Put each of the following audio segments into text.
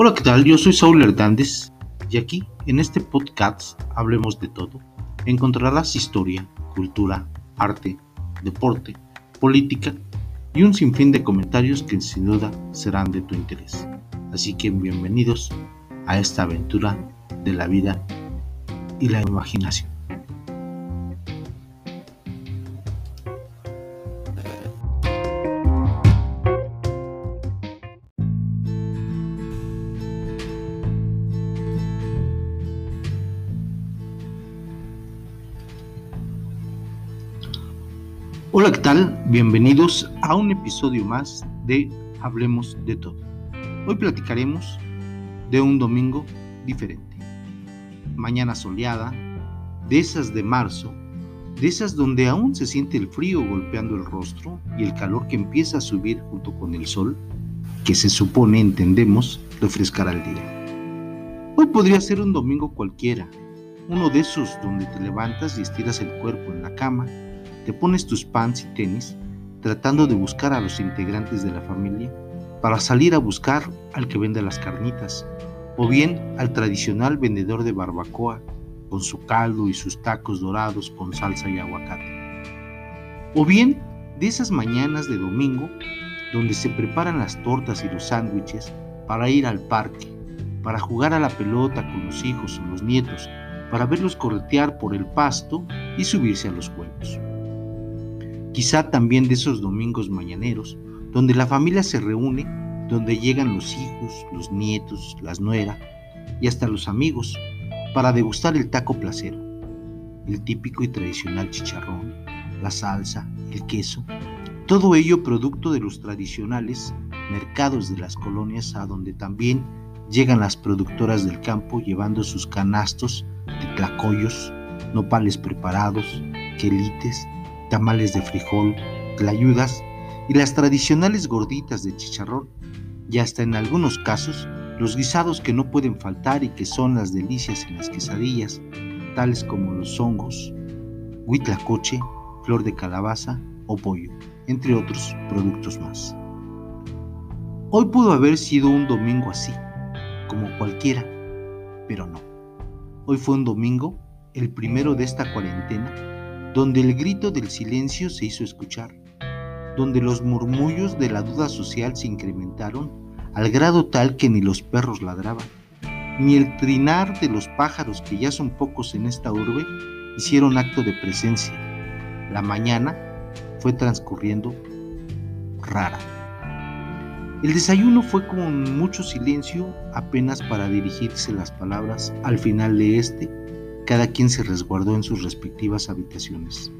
Hola, ¿qué tal? Yo soy Saúl Hernández y aquí, en este podcast, hablemos de todo. Encontrarás historia, cultura, arte, deporte, política y un sinfín de comentarios que sin duda serán de tu interés. Así que bienvenidos a esta aventura de la vida y la imaginación. Hola, ¿qué tal? Bienvenidos a un episodio más de Hablemos de todo. Hoy platicaremos de un domingo diferente. Mañana soleada, de esas de marzo, de esas donde aún se siente el frío golpeando el rostro y el calor que empieza a subir junto con el sol, que se supone, entendemos, refrescará el día. Hoy podría ser un domingo cualquiera, uno de esos donde te levantas y estiras el cuerpo en la cama te pones tus pants y tenis tratando de buscar a los integrantes de la familia para salir a buscar al que vende las carnitas, o bien al tradicional vendedor de barbacoa con su caldo y sus tacos dorados con salsa y aguacate. O bien de esas mañanas de domingo donde se preparan las tortas y los sándwiches para ir al parque, para jugar a la pelota con los hijos o los nietos, para verlos corretear por el pasto y subirse a los juegos quizá también de esos domingos mañaneros, donde la familia se reúne, donde llegan los hijos, los nietos, las nueras y hasta los amigos para degustar el taco placero, el típico y tradicional chicharrón, la salsa, el queso, todo ello producto de los tradicionales mercados de las colonias a donde también llegan las productoras del campo llevando sus canastos de tlacoyos, nopales preparados, quelites tamales de frijol, tlayudas y las tradicionales gorditas de chicharrón, y hasta en algunos casos los guisados que no pueden faltar y que son las delicias en las quesadillas, tales como los hongos, huitlacoche, flor de calabaza o pollo, entre otros productos más. Hoy pudo haber sido un domingo así, como cualquiera, pero no. Hoy fue un domingo, el primero de esta cuarentena, donde el grito del silencio se hizo escuchar, donde los murmullos de la duda social se incrementaron al grado tal que ni los perros ladraban, ni el trinar de los pájaros, que ya son pocos en esta urbe, hicieron acto de presencia. La mañana fue transcurriendo rara. El desayuno fue con mucho silencio apenas para dirigirse las palabras al final de este cada quien se resguardó en sus respectivas habitaciones.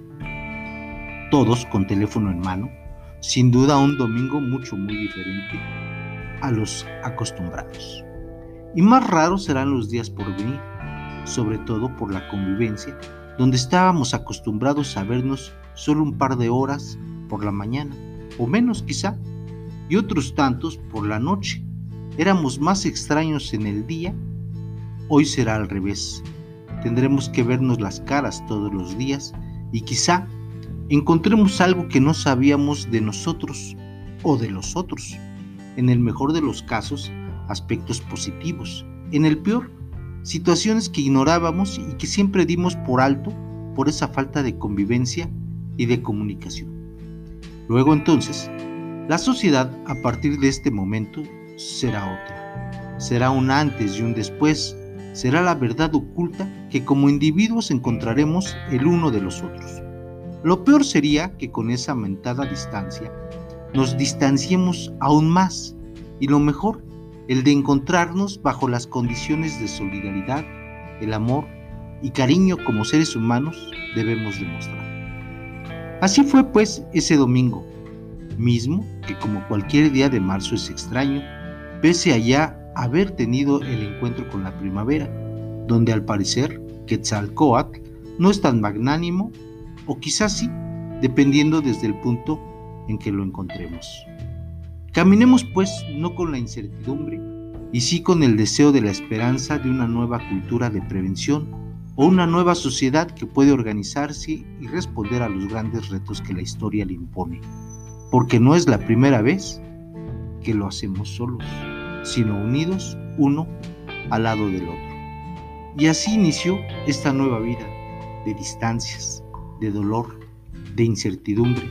Todos con teléfono en mano, sin duda un domingo mucho muy diferente a los acostumbrados. Y más raros serán los días por venir, sobre todo por la convivencia, donde estábamos acostumbrados a vernos solo un par de horas por la mañana, o menos quizá, y otros tantos por la noche. Éramos más extraños en el día, hoy será al revés tendremos que vernos las caras todos los días y quizá encontremos algo que no sabíamos de nosotros o de los otros. En el mejor de los casos, aspectos positivos. En el peor, situaciones que ignorábamos y que siempre dimos por alto por esa falta de convivencia y de comunicación. Luego entonces, la sociedad a partir de este momento será otra. Será un antes y un después será la verdad oculta que como individuos encontraremos el uno de los otros. Lo peor sería que con esa aumentada distancia nos distanciemos aún más y lo mejor, el de encontrarnos bajo las condiciones de solidaridad, el amor y cariño como seres humanos debemos demostrar. Así fue pues ese domingo, mismo que como cualquier día de marzo es extraño, pese allá haber tenido el encuentro con la primavera, donde al parecer Quetzalcoatl no es tan magnánimo, o quizás sí, dependiendo desde el punto en que lo encontremos. Caminemos pues no con la incertidumbre, y sí con el deseo de la esperanza de una nueva cultura de prevención o una nueva sociedad que puede organizarse y responder a los grandes retos que la historia le impone, porque no es la primera vez que lo hacemos solos. Sino unidos uno al lado del otro. Y así inició esta nueva vida de distancias, de dolor, de incertidumbre,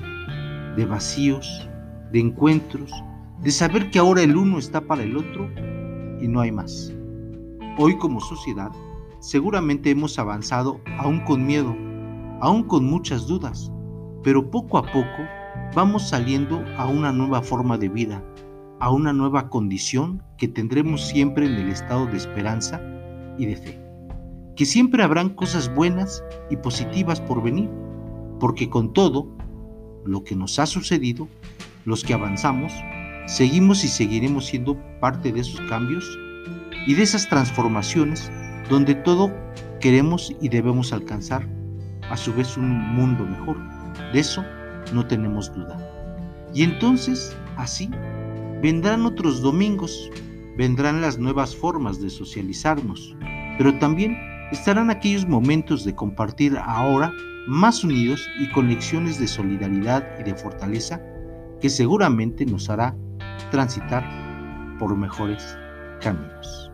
de vacíos, de encuentros, de saber que ahora el uno está para el otro y no hay más. Hoy como sociedad seguramente hemos avanzado aún con miedo, aún con muchas dudas, pero poco a poco vamos saliendo a una nueva forma de vida, a una nueva condición que tendremos siempre en el estado de esperanza y de fe. Que siempre habrán cosas buenas y positivas por venir, porque con todo lo que nos ha sucedido, los que avanzamos, seguimos y seguiremos siendo parte de esos cambios y de esas transformaciones donde todo queremos y debemos alcanzar a su vez un mundo mejor. De eso no tenemos duda. Y entonces, así, vendrán otros domingos, vendrán las nuevas formas de socializarnos, pero también estarán aquellos momentos de compartir ahora más unidos y con de solidaridad y de fortaleza que seguramente nos hará transitar por mejores caminos.